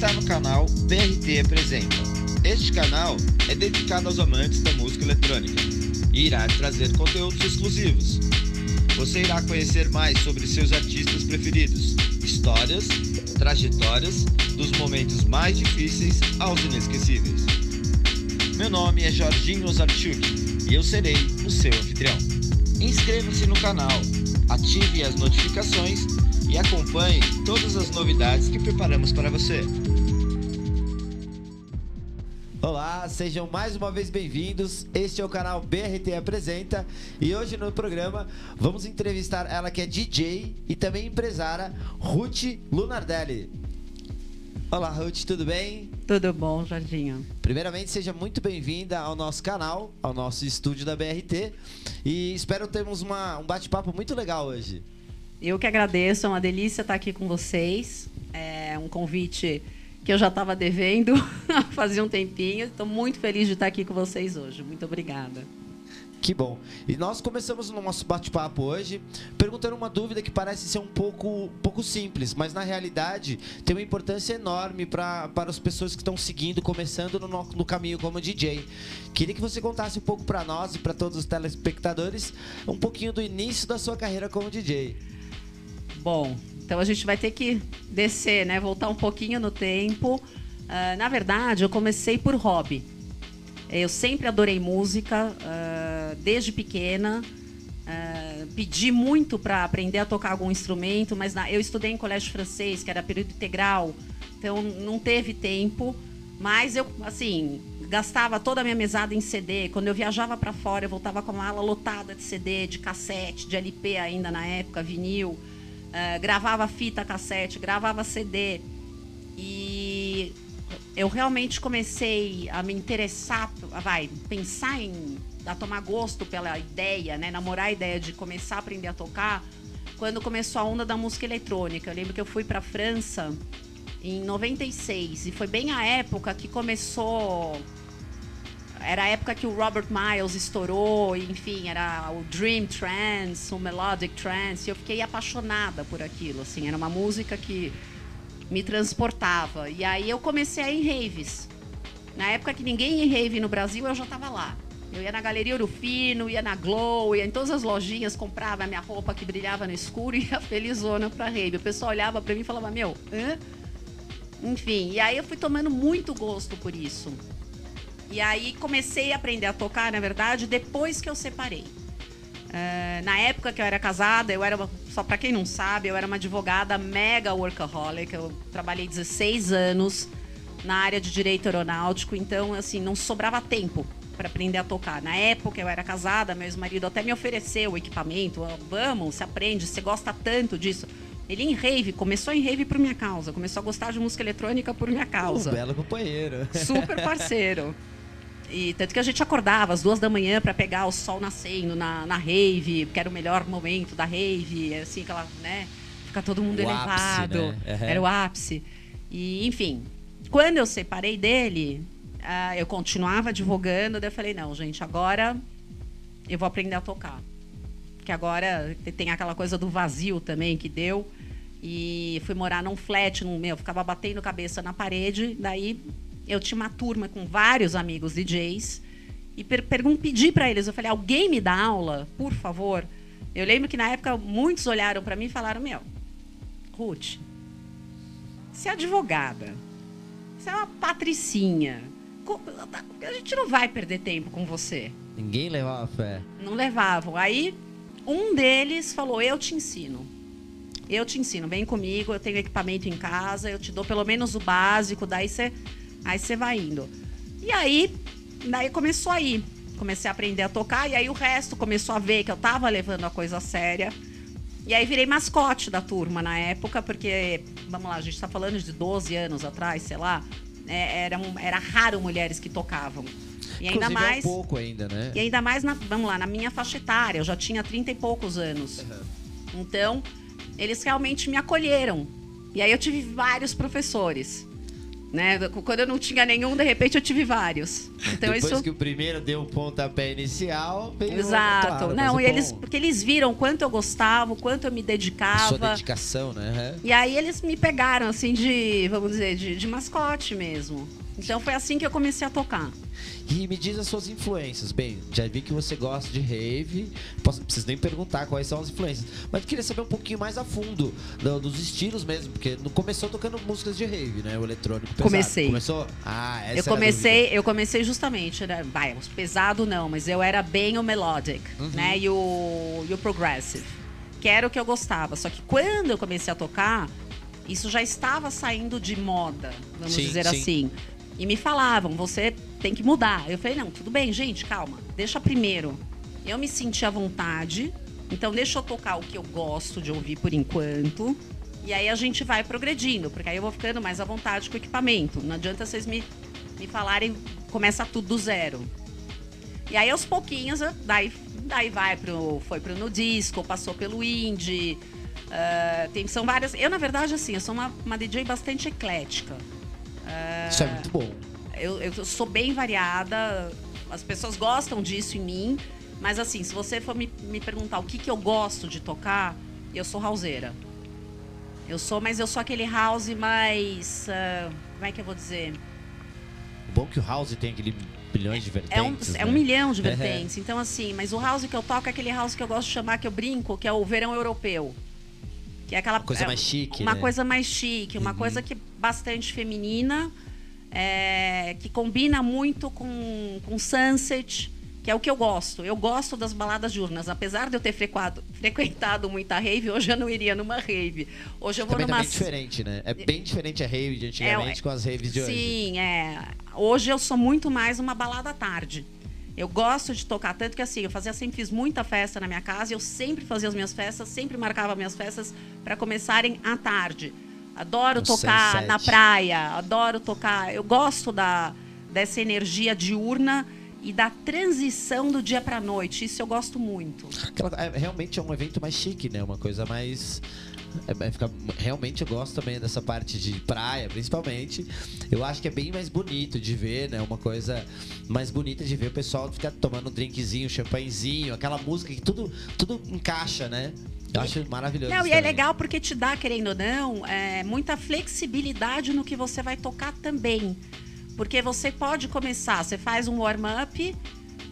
Está no canal BRT Apresenta. Este canal é dedicado aos amantes da música eletrônica e irá trazer conteúdos exclusivos. Você irá conhecer mais sobre seus artistas preferidos, histórias, trajetórias, dos momentos mais difíceis aos inesquecíveis. Meu nome é Jorginho Ozarchuk e eu serei o seu anfitrião. Inscreva-se no canal, ative as notificações e acompanhe todas as novidades que preparamos para você. Olá, sejam mais uma vez bem-vindos. Este é o canal BRT Apresenta e hoje no programa vamos entrevistar ela que é DJ e também empresária, Ruth Lunardelli. Olá, Ruth, tudo bem? Tudo bom, Jardinho. Primeiramente, seja muito bem-vinda ao nosso canal, ao nosso estúdio da BRT e espero termos uma, um bate-papo muito legal hoje. Eu que agradeço, é uma delícia estar aqui com vocês. É um convite que eu já estava devendo fazia um tempinho. Estou muito feliz de estar aqui com vocês hoje. Muito obrigada. Que bom. E nós começamos no nosso bate-papo hoje perguntando uma dúvida que parece ser um pouco, pouco simples, mas na realidade tem uma importância enorme pra, para as pessoas que estão seguindo, começando no, no caminho como DJ. Queria que você contasse um pouco para nós e para todos os telespectadores um pouquinho do início da sua carreira como DJ. Bom, então a gente vai ter que descer, né? Voltar um pouquinho no tempo. Uh, na verdade, eu comecei por hobby. Eu sempre adorei música, uh, desde pequena. Uh, pedi muito para aprender a tocar algum instrumento, mas na, eu estudei em colégio francês, que era período integral, então não teve tempo. Mas eu, assim, gastava toda a minha mesada em CD. Quando eu viajava para fora, eu voltava com uma mala lotada de CD, de cassete, de LP ainda na época, vinil. Uh, gravava fita cassete, gravava CD. E eu realmente comecei a me interessar, vai, pensar em a tomar gosto pela ideia, né, namorar a ideia de começar a aprender a tocar, quando começou a onda da música eletrônica. Eu lembro que eu fui para França em 96 e foi bem a época que começou era a época que o Robert Miles estourou, enfim, era o Dream Trance, o Melodic Trance, e eu fiquei apaixonada por aquilo, assim, era uma música que me transportava. E aí eu comecei a ir em raves. Na época que ninguém ia em rave no Brasil, eu já estava lá. Eu ia na Galeria Ouro Fino, ia na Glow, ia em todas as lojinhas, comprava a minha roupa que brilhava no escuro e ia felizona pra rave. O pessoal olhava para mim e falava, meu, hã? Enfim, e aí eu fui tomando muito gosto por isso. E aí comecei a aprender a tocar, na verdade, depois que eu separei. Uh, na época que eu era casada, eu era, só para quem não sabe, eu era uma advogada mega workaholic. Eu trabalhei 16 anos na área de direito aeronáutico, então assim, não sobrava tempo para aprender a tocar. Na época eu era casada, meu ex-marido até me ofereceu o equipamento. Vamos, você aprende, você gosta tanto disso. Ele em rave, começou em rave por minha causa, começou a gostar de música eletrônica por minha causa. Um belo companheiro. Super parceiro. E tanto que a gente acordava às duas da manhã para pegar o sol nascendo na, na rave, porque era o melhor momento da rave, assim, aquela, né? Fica todo mundo O elevado. ápice, né? Uhum. Era o ápice. E, enfim, quando eu separei dele, ah, eu continuava advogando, daí eu falei, não, gente, agora eu vou aprender a tocar. Que agora tem aquela coisa do vazio também que deu. E fui morar num flat, num, meu, ficava batendo cabeça na parede, daí eu tinha uma turma com vários amigos DJs e per pedi para eles, eu falei, alguém me dá aula, por favor? Eu lembro que na época muitos olharam para mim e falaram, meu, Ruth, você é advogada, você é uma patricinha, a gente não vai perder tempo com você. Ninguém levava fé. Não levavam. Aí um deles falou, eu te ensino. Eu te ensino, vem comigo, eu tenho equipamento em casa, eu te dou pelo menos o básico, daí você Aí você vai indo. E aí, daí começou a ir. Comecei a aprender a tocar, e aí o resto começou a ver que eu tava levando a coisa séria. E aí virei mascote da turma na época, porque, vamos lá, a gente tá falando de 12 anos atrás, sei lá. É, era, era raro mulheres que tocavam. E ainda Inclusive, mais. É um pouco ainda, né? E ainda mais, na, vamos lá, na minha faixa etária. Eu já tinha 30 e poucos anos. Uhum. Então, eles realmente me acolheram. E aí eu tive vários professores. Né? Quando eu não tinha nenhum, de repente eu tive vários. Então Depois isso que o primeiro deu o pontapé inicial, veio Exato. claro, não, e é eles, porque eles viram quanto eu gostava, quanto eu me Sua dedicava. dedicação, né? E aí eles me pegaram assim de, vamos dizer, de, de mascote mesmo. Então foi assim que eu comecei a tocar. E me diz as suas influências. Bem, já vi que você gosta de rave. Posso, não preciso nem perguntar quais são as influências. Mas eu queria saber um pouquinho mais a fundo do- dos estilos mesmo. Porque não começou tocando músicas de rave, né? O eletrônico pesado. Comecei. Começou? Ah, essa eu comecei, eu comecei justamente, né? Vai, pesado não, mas eu era bem o melodic, Uhum. né? E o, e o progressive. Que era o que eu gostava. Só que quando eu comecei a tocar, isso já estava saindo de moda, vamos Sim, dizer sim. assim. E me falavam, você tem que mudar. Eu falei, não, tudo bem, gente, calma. Deixa primeiro. Eu me senti à vontade. Então deixa eu tocar o que eu gosto de ouvir por enquanto. E aí a gente vai progredindo, porque aí eu vou ficando mais à vontade com o equipamento. Não adianta vocês me, me falarem, começa tudo do zero. E aí aos pouquinhos, daí, daí vai pro. Foi pro no disco, passou pelo indie. ah, tem, são várias. Eu, na verdade, assim, eu sou uma, uma DJ bastante eclética. Isso é muito bom. Eu, eu sou bem variada, as pessoas gostam disso em mim, mas assim, se você for me, me perguntar o que, que eu gosto de tocar, eu sou houseira. Eu sou, mas eu sou aquele house mais. ah, como é que eu vou dizer? O bom é que o House tem aquele bilhões de vertentes. É um, é um né? milhão de É. vertentes. Então, assim, mas o house que eu toco é aquele house que eu gosto de chamar, que eu brinco, que é o verão europeu. Que é aquela Uma coisa é mais chique, Uma né? coisa mais chique, uma Uhum. coisa que é bastante feminina, é, que combina muito com, com sunset, que é o que eu gosto. Eu gosto das baladas diurnas. Apesar de eu ter frequado, frequentado muita rave, hoje eu não iria numa rave. Hoje eu vou Também tá numa. bem diferente, né? É bem diferente a rave de antigamente É, com as raves de hoje. Sim, é. Hoje eu sou muito mais uma balada à tarde. Eu gosto de tocar, tanto que assim, eu fazia, sempre fiz muita festa na minha casa, eu sempre fazia as minhas festas, sempre marcava minhas festas para começarem à tarde. Adoro tocar sunset. na praia, adoro tocar. Eu gosto da, dessa energia diurna e da transição do dia para noite. Isso eu gosto muito. É, realmente é um evento mais chique, né? Uma coisa mais. É, é, fica- realmente eu gosto também dessa parte de praia, principalmente. Eu acho que é bem mais bonito de ver, né? Uma coisa mais bonita de ver o pessoal ficar tomando um drinkzinho, champanhezinho, aquela música que tudo, tudo encaixa, né? Eu acho maravilhoso. Não, e é legal porque te dá, querendo ou não, é, muita flexibilidade no que você vai tocar também. Porque você pode começar, você faz um warm-up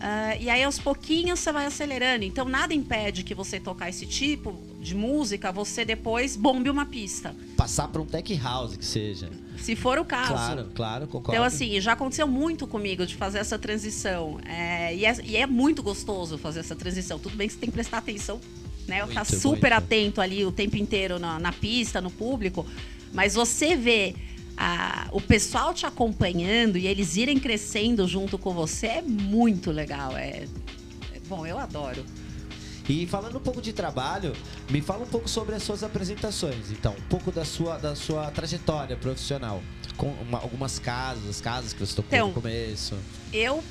ah, e aí aos pouquinhos você vai acelerando. Então nada impede que você tocar esse tipo de música, você depois bombe uma pista. Passar pra um tech house que seja. Se for o caso. Claro, claro, concordo. Então, assim, já aconteceu muito comigo de fazer essa transição. É, e, é, e é muito gostoso fazer essa transição. Tudo bem que você tem que prestar atenção, né? Tá Muito, super muito. atento ali o tempo inteiro na, na pista, no público. Mas você vê a- o pessoal te acompanhando e eles irem crescendo junto com você é muito legal. É, é- bom, eu adoro. E falando um pouco de trabalho, me fala um pouco sobre as suas apresentações. Então, um pouco da sua, da sua trajetória profissional. Com uma- algumas casas, as casas que você tocou Então, no começo. Eu,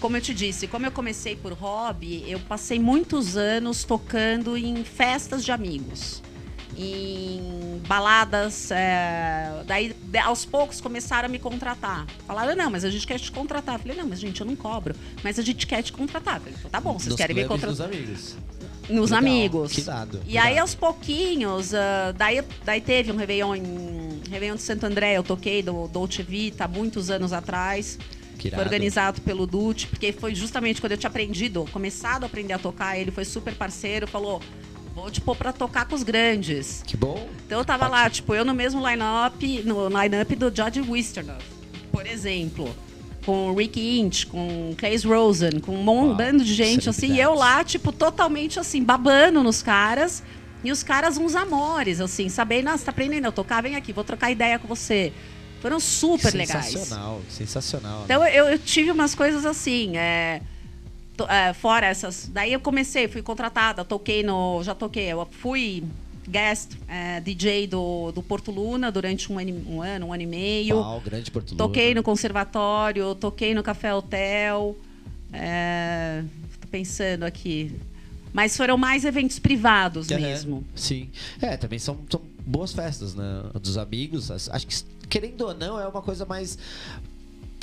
como eu te disse, como eu comecei por hobby, eu passei muitos anos tocando em festas de amigos. Em baladas. é, daí, aos poucos, começaram a me contratar. Falaram, não, mas a gente quer te contratar. Eu falei, não, mas gente, eu não cobro. Mas a gente quer te contratar. Eu falei, então tá bom, vocês Nos querem me contratar. dos amigos. Nos Legal, amigos. que dado, E que aí, dado. aos pouquinhos, ah, daí, daí teve um Réveillon em Réveillon de Santo André, eu toquei do Dolce Vita muitos anos atrás. Foi organizado pelo Dutch, porque foi justamente quando eu tinha aprendido, começado a aprender a tocar, ele foi super parceiro, falou: vou pôr pra tocar com os grandes. Que bom. Então eu tava lá, tipo, eu no mesmo line-up, no line-up do George Wisternoff, por exemplo. Com o Rick Inch, com Clays Rosen, com um Uau, bando de gente, assim, e eu lá, tipo, totalmente assim, babando nos caras. E os caras uns amores, assim, sabendo, nossa, tá aprendendo a tocar, vem aqui, vou trocar ideia com você. Foram super legais. Sensacional, sensacional. né? Então eu, eu tive umas coisas assim, é, é, fora essas. Daí eu comecei, fui contratada, toquei no. Já toquei, eu fui guest é, DJ do, do Porto Luna durante um ano, um ano, um ano e meio. Uau, grande Porto Luna. Toquei no conservatório, toquei no Café Hotel. É, tô pensando aqui. Mas foram mais eventos privados Aham, mesmo. Sim. É, também são, são boas festas, né? Dos amigos. Acho que querendo ou não, é uma coisa mais.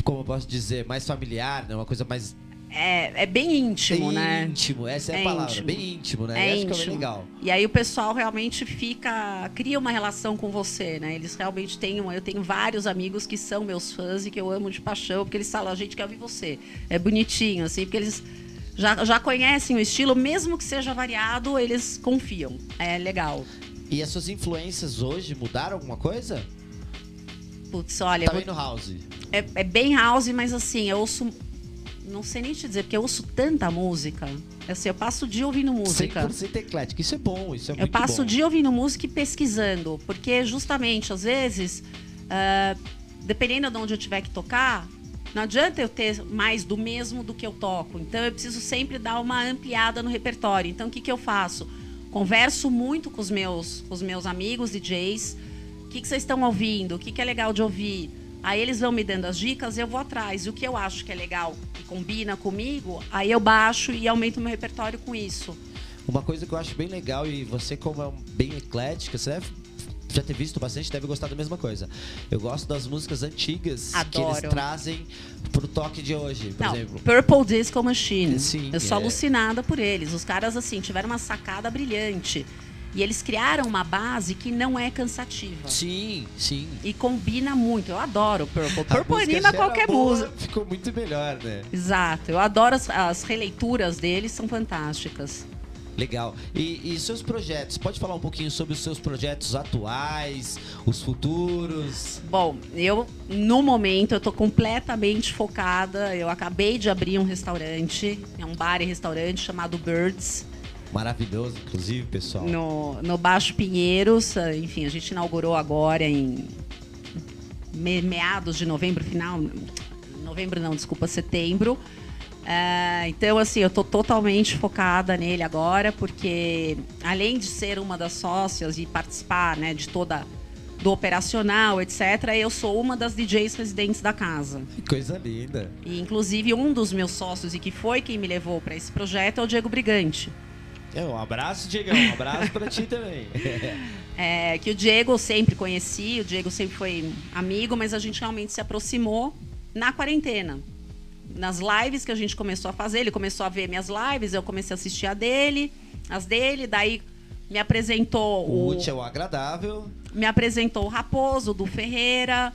Como eu posso dizer, mais familiar, né? Uma coisa mais é, é bem íntimo, é né? Íntimo, essa é, É a palavra, íntimo. bem íntimo, né? É E acho que é íntimo. legal. E aí o pessoal realmente fica, cria uma relação com você, né? Eles realmente têm, um- eu tenho vários amigos que são meus fãs e que eu amo de paixão, porque eles falam, a gente quer ouvir você. É bonitinho, assim, porque eles já, já conhecem o estilo, mesmo que seja variado, eles confiam. É legal. E as suas influências hoje mudaram alguma coisa? Putz, olha, tá eu- bem no house. é, é bem house, mas assim, eu ouço. Não sei nem te dizer, porque eu ouço tanta música. Assim, eu passo o dia ouvindo música. 100% eclético. Isso é bom, isso é Eu muito passo bom. o dia ouvindo música e pesquisando, porque justamente, às vezes, ah, dependendo de onde eu tiver que tocar, não adianta eu ter mais do mesmo do que eu toco. Então eu preciso sempre dar uma ampliada no repertório. Então o que, que eu faço? Converso muito com os meus, com os meus amigos DJs. O que, que vocês estão ouvindo? O que, que é legal de ouvir? Aí eles vão me dando as dicas, eu vou atrás. E o que eu acho que é legal, que combina comigo, aí eu baixo e aumento meu repertório com isso. Uma coisa que eu acho bem legal, e você, como é bem eclética, você deve já ter visto bastante, deve gostar da mesma coisa. Eu gosto das músicas antigas que eles Adoro. trazem pro toque de hoje, por Não, exemplo. Purple Disco Machine. Sim, eu sou é. alucinada por eles. Os caras, assim, tiveram uma sacada brilhante. E eles criaram uma base que não é cansativa. Sim, sim. E combina muito. Eu adoro Purple. A Purple música anima qualquer boa, música. Ficou muito melhor, né? Exato. Eu adoro as, as releituras deles, são fantásticas. Legal. E, e seus projetos? Pode falar um pouquinho sobre os seus projetos atuais, os futuros? Bom, eu, no momento, eu tô completamente focada. Eu acabei de abrir um restaurante, é um bar e restaurante chamado Birds. Maravilhoso, inclusive, pessoal. no, no Baixo Pinheiros. eh, Enfim, a gente inaugurou agora em me- meados de novembro, final. Novembro não, desculpa, setembro. Eh, então, assim, eu tô totalmente focada nele agora, porque além de ser uma das sócias e participar né, de toda do operacional, etc., eu sou uma das DJs residentes da casa. Que coisa linda. E, inclusive, um dos meus sócios e que foi quem me levou para esse projeto é o Diego Brigante. É, um abraço, Diegão. Um abraço pra ti também. É, que o Diego eu sempre conheci, o Diego sempre foi amigo, mas a gente realmente se aproximou na quarentena. Nas lives que a gente começou a fazer, ele começou a ver minhas lives, eu comecei a assistir a dele, as dele, daí me apresentou O o, útil é o agradável. me apresentou o Raposo, do Ferreira.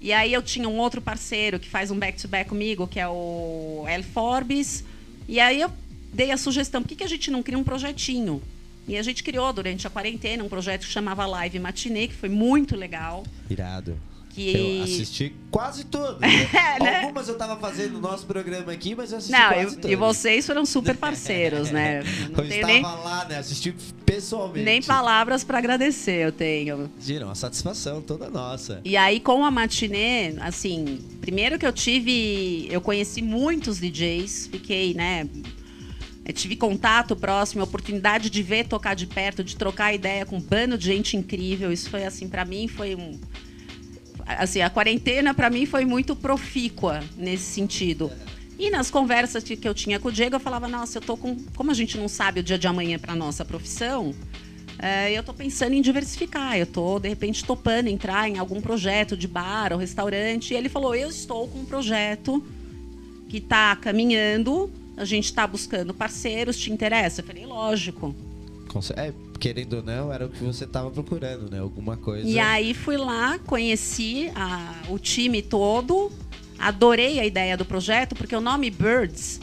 E aí eu tinha um outro parceiro que faz um back-to-back comigo, que é o El Forbes. E aí eu dei a sugestão, por que, que a gente não cria um projetinho? E a gente criou durante a quarentena um projeto que chamava Live Matinê, que foi muito legal. Irado. Que... Eu assisti quase todas. Né? É, né? Algumas eu tava fazendo no nosso programa aqui, mas eu assisti Não, quase e, todas. e vocês foram super parceiros, né? Não Eu estava nem, lá, né? Assisti pessoalmente. nem palavras para agradecer, eu tenho. Gira, uma satisfação toda nossa. E aí, com a matinê, assim, primeiro que eu tive. Eu conheci muitos DJs, fiquei, né? Eu tive contato próximo, oportunidade de ver tocar de perto, de trocar ideia com um bando de gente incrível. Isso foi, assim, para mim, foi um. Assim, a quarentena, para mim, foi muito profícua nesse sentido. E nas conversas que eu tinha com o Diego, eu falava: nossa, eu tô com. Como a gente não sabe o dia de amanhã para nossa profissão, é, eu tô pensando em diversificar. Eu tô, de repente, topando entrar em algum projeto de bar ou restaurante. E ele falou: Eu estou com um projeto que está caminhando, a gente está buscando parceiros, te interessa? Eu falei: Lógico. É, querendo ou não, era o que você tava procurando, né? Alguma coisa. E aí fui lá, conheci a- o time todo, adorei a ideia do projeto, porque o nome Birds,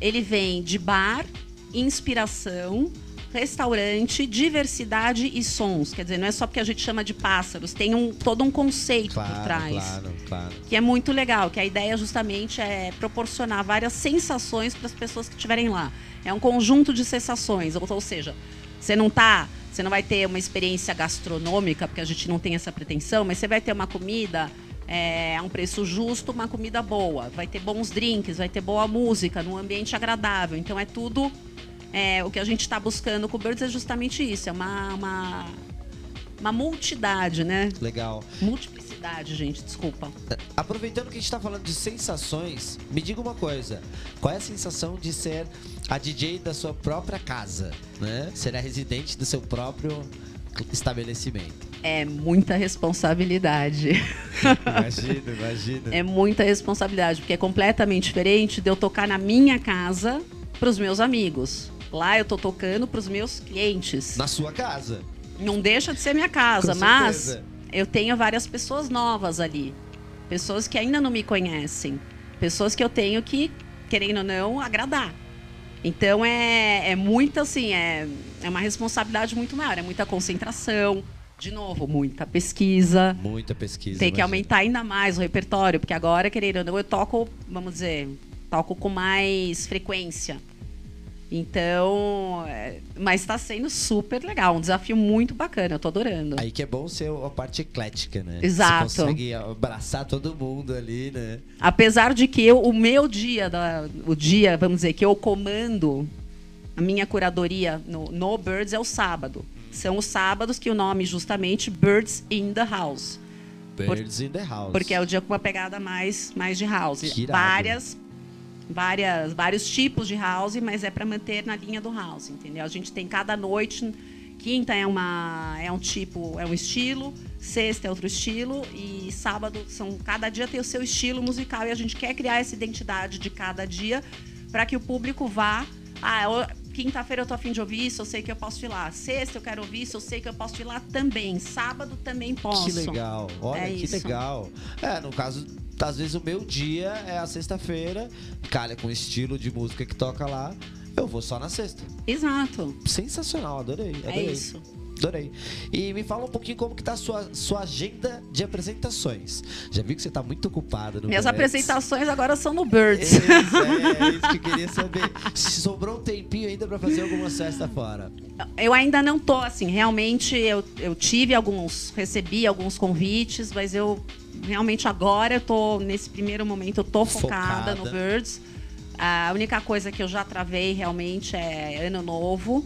ele vem de bar, inspiração, restaurante, diversidade e sons. Quer dizer, não é só porque a gente chama de pássaros, tem um, todo um conceito por Claro, trás. claro, claro. Que é muito legal, que a ideia justamente é proporcionar várias sensações para as pessoas que estiverem lá. É um conjunto de sensações, ou, ou seja, você não tá, você não vai ter uma experiência gastronômica, porque a gente não tem essa pretensão, mas você vai ter uma comida é, a um preço justo, uma comida boa, vai ter bons drinks, vai ter boa música, num ambiente agradável. Então é tudo é, o que a gente está buscando com o Birds é justamente isso, é uma, uma, uma multidade, né? Legal. Multiplicidade, gente, desculpa. Aproveitando que a gente tá falando de sensações, me diga uma coisa. Qual é a sensação de ser a DJ da sua própria casa, né? Ser a residente do seu próprio estabelecimento. É muita responsabilidade. Imagina, imagina. É muita responsabilidade, porque é completamente diferente de eu tocar na minha casa para os meus amigos. Lá eu tô tocando para os meus clientes. Na sua casa. Não deixa de ser minha casa, mas eu tenho várias pessoas novas ali. Pessoas que ainda não me conhecem. Pessoas que eu tenho que, querendo ou não, agradar. Então é, é muita, assim, é, é uma responsabilidade muito maior, é muita concentração. De novo, muita pesquisa. Muita pesquisa. Tem que imagina. aumentar ainda mais o repertório, porque agora, querendo ou não, eu toco, vamos dizer, toco com mais frequência. Então, é, mas está sendo super legal, um desafio muito bacana, eu tô adorando. Aí que é bom ser a parte eclética, né? Exato. Você consegue abraçar todo mundo ali, né? Apesar de que eu, o meu dia, da, o dia, vamos dizer, que eu comando a minha curadoria no, no Birds é o sábado. São os sábados que o nome justamente Birds in the House. Birds in the house. Porque é o dia com uma pegada mais, mais de house. Várias, várias, vários tipos de house, mas é para manter na linha do house, entendeu? A gente tem cada noite. Quinta é, uma, é um tipo, é um estilo, sexta é outro estilo e sábado são cada dia tem o seu estilo musical e a gente quer criar essa identidade de cada dia para que o público vá. Ah, quinta-feira eu tô afim de ouvir isso, eu sei que eu posso ir lá. Sexta eu quero ouvir isso, eu sei que eu posso ir lá também. Sábado também posso. Que legal. Olha, É que isso. legal. É, no caso, às vezes o meu dia é a sexta-feira, calha com o estilo de música que toca lá, eu vou só na sexta. Exato. Sensacional, adorei. adorei. É isso. Adorei. E me fala um pouquinho como que tá a sua, sua agenda de apresentações. Já vi que você tá muito ocupada no Minhas Birds. apresentações agora são no Birds. Isso, é, isso que eu queria saber. Se sobrou um tempinho ainda pra fazer alguma festa fora. Eu ainda não tô, assim, realmente eu, eu tive alguns, recebi alguns convites, mas eu realmente agora eu tô, nesse primeiro momento, eu tô focada, Focada. no Birds. A única coisa que eu já travei realmente é ano novo,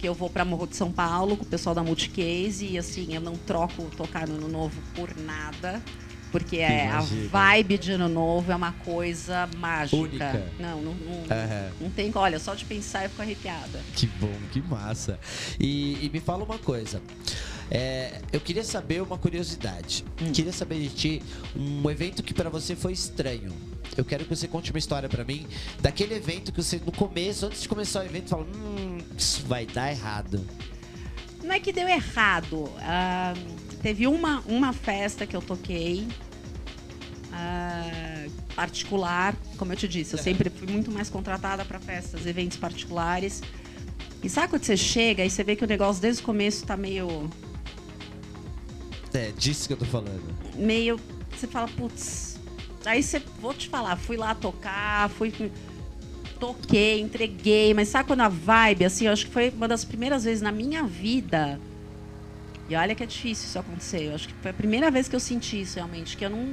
que eu vou para Morro de São Paulo com o pessoal da Multicase e assim, eu não troco tocar no ano novo por nada. Porque é, a vibe de ano novo é uma coisa mágica. Única. Não, não, não, Aham. não tem. Olha, só de pensar eu fico arrepiada. Que bom, que massa. E, e me fala uma coisa. É, eu queria saber uma curiosidade. Hum. Queria saber de ti um evento que pra você foi estranho. Eu quero que você conte uma história pra mim daquele evento que você no começo, antes de começar o evento, fala: "Hum, isso vai dar errado". Não é que deu errado. Ah, teve uma, uma festa que eu toquei. ah, particular, como eu te disse, eu sempre fui muito mais contratada para festas, eventos particulares. E sabe quando você chega e você vê que o negócio desde o começo tá meio. É, disso que eu tô falando. meio. Você fala, putz. Aí você. Vou te falar, fui lá tocar, fui. Toquei, entreguei, mas sabe quando a vibe, assim, eu acho que foi uma das primeiras vezes na minha vida. E olha que é difícil isso acontecer. Eu acho que foi a primeira vez que eu senti isso realmente, que eu não,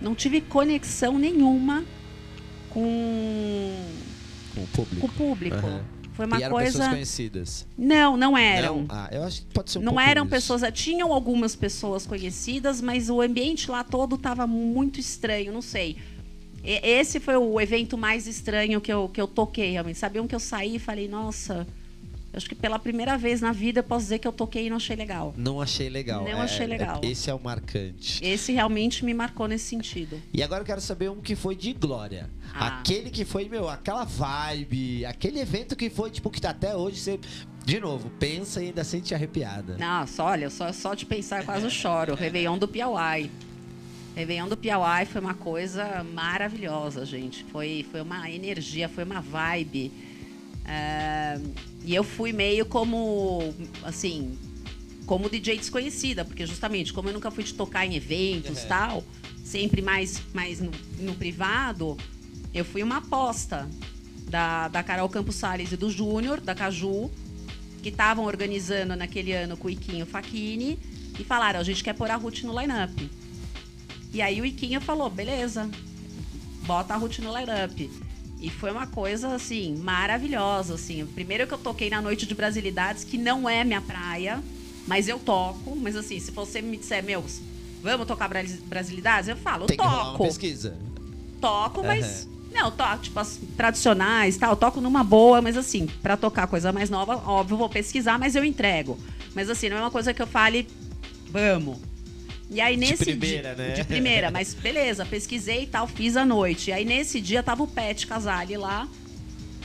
não tive conexão nenhuma com, Com o público. com o público. Aham. Foi uma e eram pessoas coisa. conhecidas. Não, não eram. Não? Ah, eu acho que pode ser um não eram isso. pessoas, tinham algumas pessoas conhecidas, mas o ambiente lá todo estava muito estranho, não sei. E- Esse foi o evento mais estranho que eu, que eu toquei, realmente. Sabiam que eu saí e falei, nossa, acho que pela primeira vez na vida eu posso dizer que eu toquei e não achei legal. Não achei legal. Não É, achei é- legal. esse é o marcante. Esse realmente me marcou nesse sentido. E agora eu quero saber um que foi de glória. Ah. Aquele que foi, meu, aquela vibe, aquele evento que foi, tipo, que tá até hoje, você, de novo, pensa e ainda sente arrepiada. Nossa, olha, só, só de pensar eu quase choro. Réveillon do Piauí. Réveillon do Piauí foi uma coisa maravilhosa, gente. Foi, foi uma energia, foi uma vibe. E eu fui meio como, assim, como DJ desconhecida, porque justamente, como eu nunca fui de tocar em eventos e tal, sempre mais, mais no, no privado, eu fui uma aposta da, da Carol Campos Salles e do Júnior, da Caju, que estavam organizando naquele ano com o Iquinho Facchini e falaram, a gente quer pôr a Ruth no line-up. E aí o Iquinho falou, beleza, bota a Ruth no line-up. E foi uma coisa, assim, maravilhosa, assim. Primeiro que eu toquei na Noite de Brasilidades, que não é minha praia, mas eu toco. Mas assim, se você me disser, meu, vamos tocar Bras- Brasilidades? Eu falo, eu Tem que rolar uma toco pesquisa. toco, mas. Não, toco, tipo, as tradicionais tal, toco numa boa, mas assim, pra tocar coisa mais nova, óbvio, vou pesquisar, mas eu entrego. Mas assim, não é uma coisa que eu fale, Vamos. E aí nesse primeira, dia, né? de primeira, mas beleza, pesquisei e tal, fiz à noite. E aí nesse dia tava o Pet Casale lá.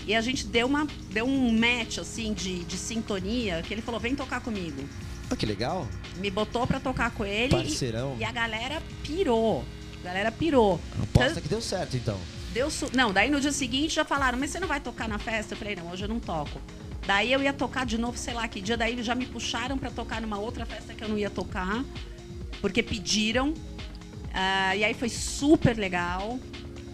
E a gente deu uma deu um match assim de, de sintonia, que ele falou: "Vem tocar comigo". Ah, que legal. Me botou pra tocar com ele Parceirão. e, e a galera pirou. A galera pirou. Aposta que deu certo, então. Deu. Não, daí no dia seguinte já falaram, mas você não vai tocar na festa? Eu falei, não, hoje eu não toco. Daí eu ia tocar de novo, sei lá que dia, daí já me puxaram pra tocar numa outra festa que eu não ia tocar, porque pediram. Ah, e aí foi super legal.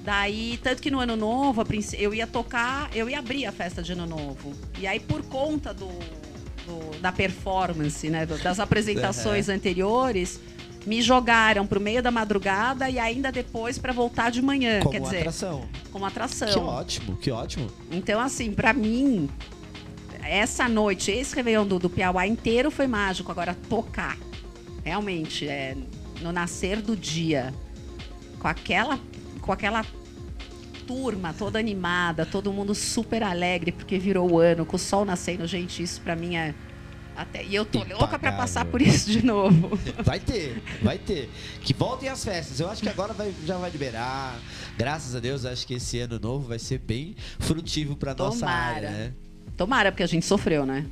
Daí, tanto que no ano novo, eu ia tocar, eu ia abrir a festa de ano novo. E aí, por conta do, do- da performance, né, das apresentações anteriores, me jogaram pro meio da madrugada e ainda depois pra voltar de manhã. Como quer dizer, atração. como atração. Que ótimo, que ótimo. Então, assim, pra mim, essa noite, esse Réveillon do, do Piauá inteiro foi mágico. Agora, tocar, realmente, é, no nascer do dia, com aquela, com aquela turma toda animada, todo mundo super alegre, porque virou o ano, com o sol nascendo, gente, isso pra mim é... Até, e eu tô louca pra Impagável. passar por isso de novo. Vai ter, vai ter. Que voltem as festas. Eu acho que agora vai- já vai liberar. Graças a Deus, acho que esse ano novo vai ser bem frutível pra nossa área, né? Tomara, porque a gente sofreu, né?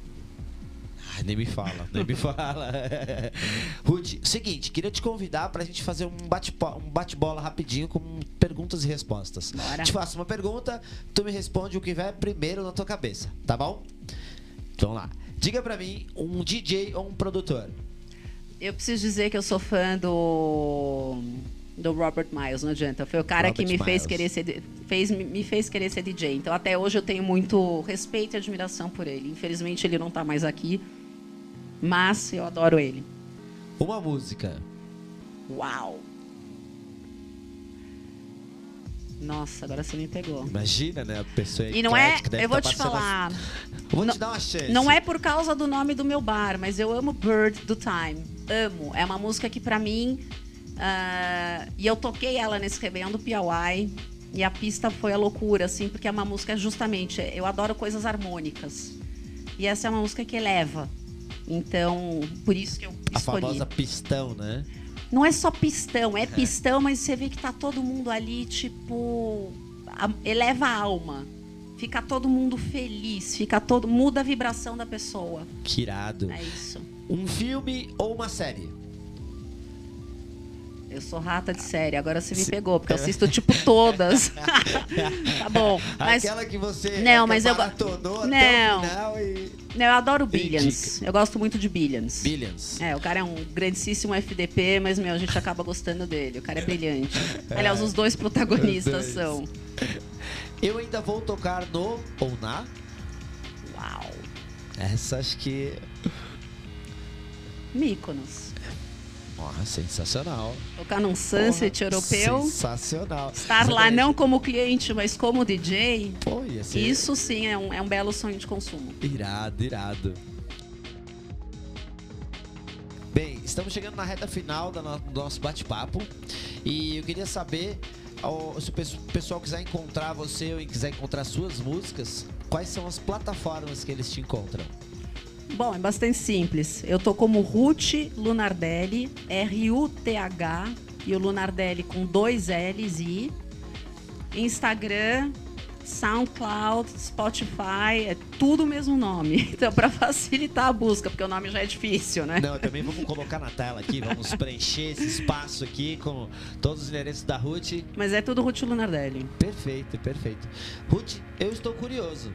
Ai, nem me fala, nem me fala. Ruth, seguinte, queria te convidar pra gente fazer um bate-bola um bate rapidinho com perguntas e respostas. Bora. Te faço uma pergunta, tu me responde o que vier primeiro na tua cabeça, tá bom? Então lá. Diga pra mim um DJ ou um produtor. Eu preciso dizer que eu sou fã do do Robert Miles, não adianta. Foi o cara que Robert me fez querer ser fez me fez querer ser DJ. Então até hoje eu tenho muito respeito e admiração por ele. Infelizmente ele não tá mais aqui, mas eu adoro ele. Uma música. Uau. Nossa, agora você me pegou. Imagina, né? A pessoa E não é, eu vou tá te as- falar, Vou não- te dar uma chance. Não é por causa do nome do meu bar, mas eu amo Bird do Time. Amo. É uma música que pra mim. ah, e eu toquei ela nesse Réveillon do Piauí. E a pista foi a loucura, assim, porque é uma música justamente. Eu adoro coisas harmônicas. E essa é uma música que eleva. Então, por isso que eu A escolhi. famosa pistão, né? Não é só pistão, é pistão, mas você vê que tá todo mundo ali, tipo. a- eleva a alma. Fica todo mundo feliz, fica todo. muda a vibração da pessoa. Que irado. É isso. Um filme ou uma série? Eu sou rata de série, agora você me pegou, porque eu assisto tipo todas. tá bom. Mas Aquela que você Não, mas eu Não. até o final e... não, eu adoro. Billions. Eu gosto muito de Billions. Billions. É, o cara é um grandíssimo FDP, mas, meu, a gente acaba gostando dele. O cara é brilhante. Aliás, os dois protagonistas Os dois. são. Eu ainda vou tocar no ou na? Uau. Essa acho que... Míconos. Nossa, sensacional. Tocar num Sunset Porra, europeu. Sensacional. Estar lá não como cliente, mas como DJ. Pô, ser Isso sim é um, é um belo sonho de consumo. irado, irado. Bem, estamos chegando na reta final do nosso bate-papo. E eu queria saber, se o pes- pessoal quiser encontrar você ou quiser encontrar suas músicas, quais são as plataformas que eles te encontram? Bom, é bastante simples. Eu tô como Ruth Lunardelli, R-U-T-H, e o Lunardelli com dois L's e Instagram, SoundCloud, Spotify, é tudo o mesmo nome. Então, para facilitar a busca, porque o nome já é difícil, né? Não, também vamos colocar na tela aqui, vamos preencher esse espaço aqui com todos os endereços da Ruth. Mas é tudo Ruth Lunardelli. Perfeito, perfeito. Ruth, eu estou curioso.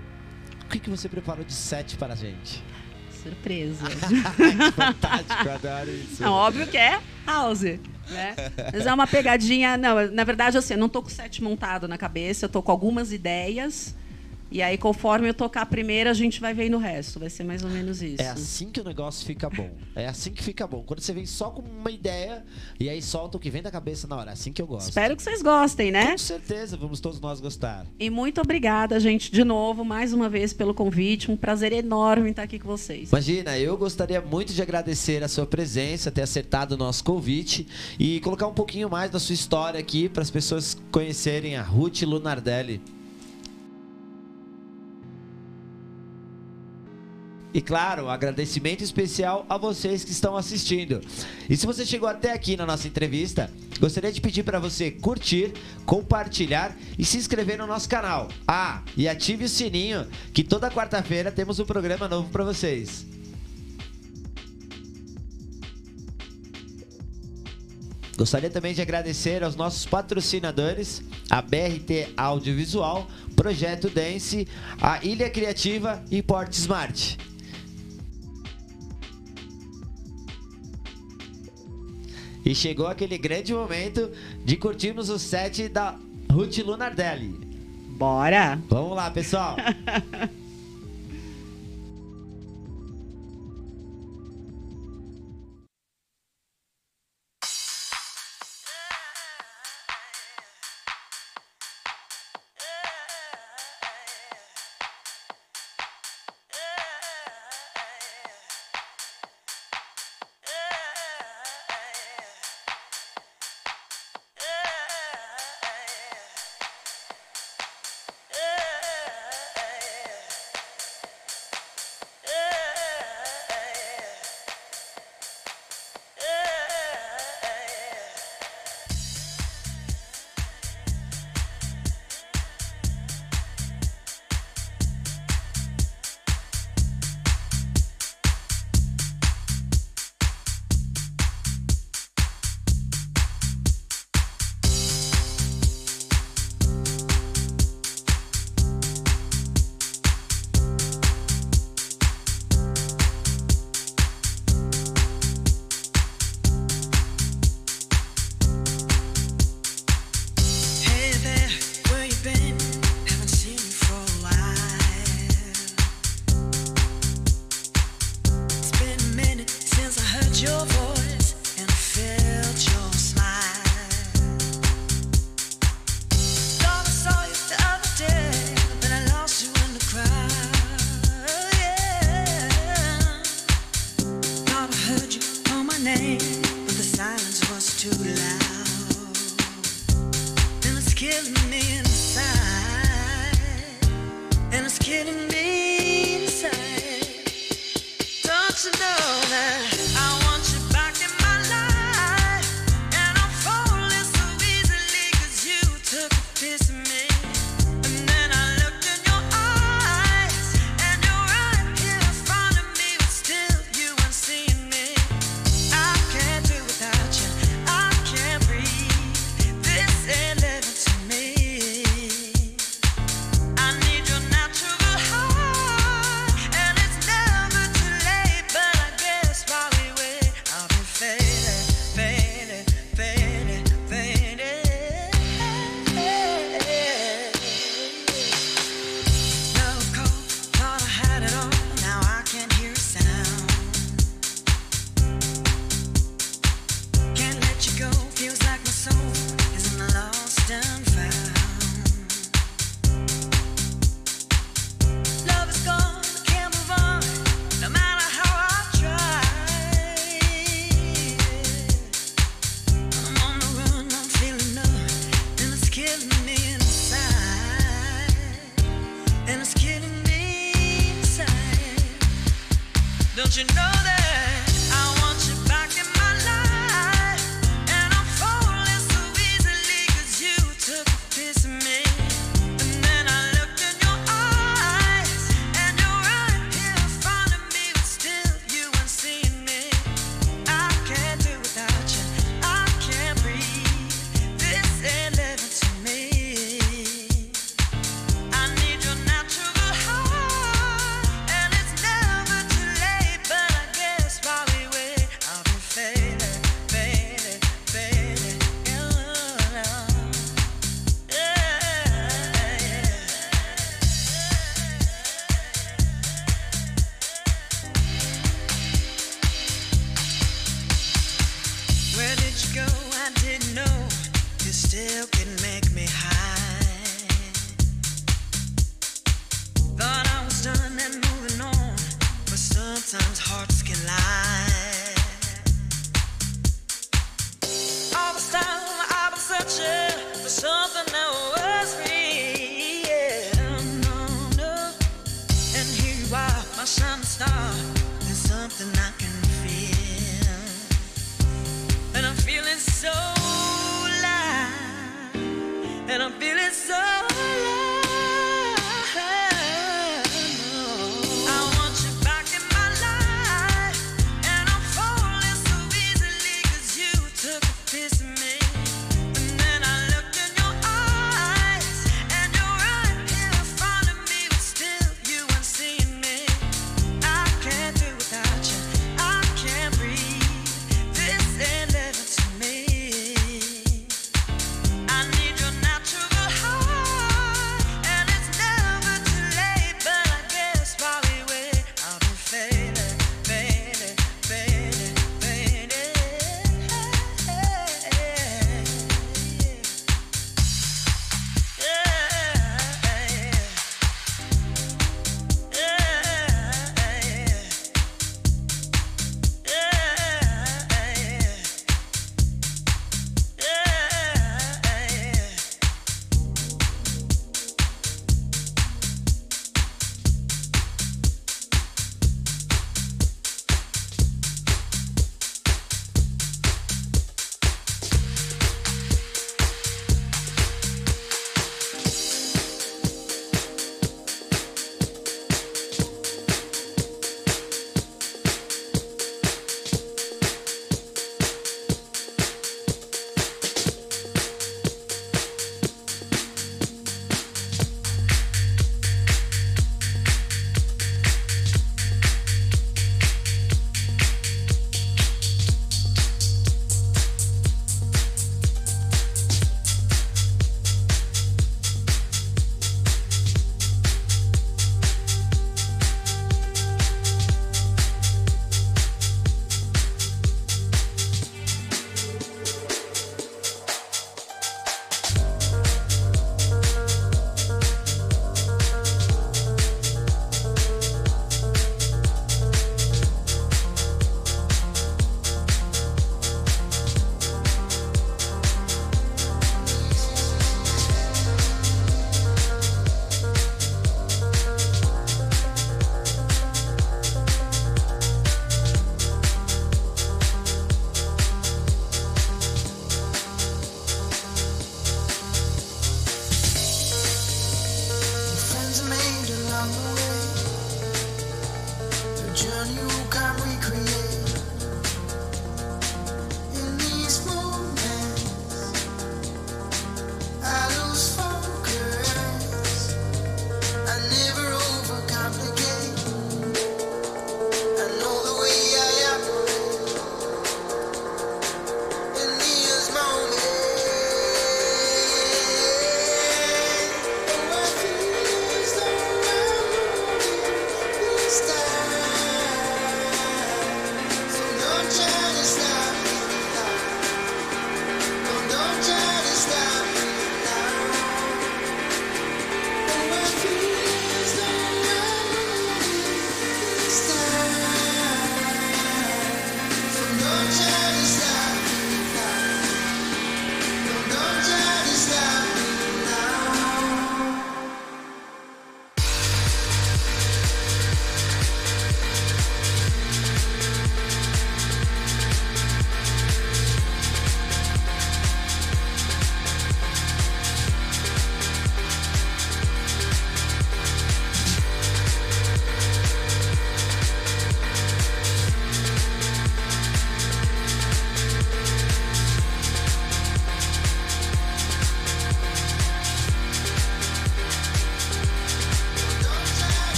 O que, que você preparou de set para a gente? Surpresa. Fantástico, adoro isso. Não, óbvio que é house, né? Mas é uma pegadinha. Não, na verdade, assim, eu não tô com o set montado na cabeça, eu tô com algumas ideias. E aí, conforme eu tocar a primeira, a gente vai vendo o resto. Vai ser mais ou menos isso. É assim que o negócio fica bom. É assim que fica bom. Quando você vem só com uma ideia e aí solta o que vem da cabeça na hora. É assim que eu gosto. Espero que vocês gostem, né? Com certeza, vamos todos nós gostar. E muito obrigada, gente, de novo, mais uma vez, pelo convite. Um prazer enorme estar aqui com vocês. Imagina, eu gostaria muito de agradecer a sua presença, ter acertado o nosso convite e colocar um pouquinho mais da sua história aqui para as pessoas conhecerem a Ruth Lunardelli. E claro, um agradecimento especial a vocês que estão assistindo. E se você chegou até aqui na nossa entrevista, gostaria de pedir para você curtir, compartilhar e se inscrever no nosso canal. Ah, e ative o sininho que toda quarta-feira temos um programa novo para vocês. Gostaria também de agradecer aos nossos patrocinadores, a BRT Audiovisual, Projeto Dance, a Ilha Criativa e Port Smart. E chegou aquele grande momento de curtirmos o set da Ruth Lunardelli. Bora! Vamos lá, pessoal!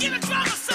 get a drama.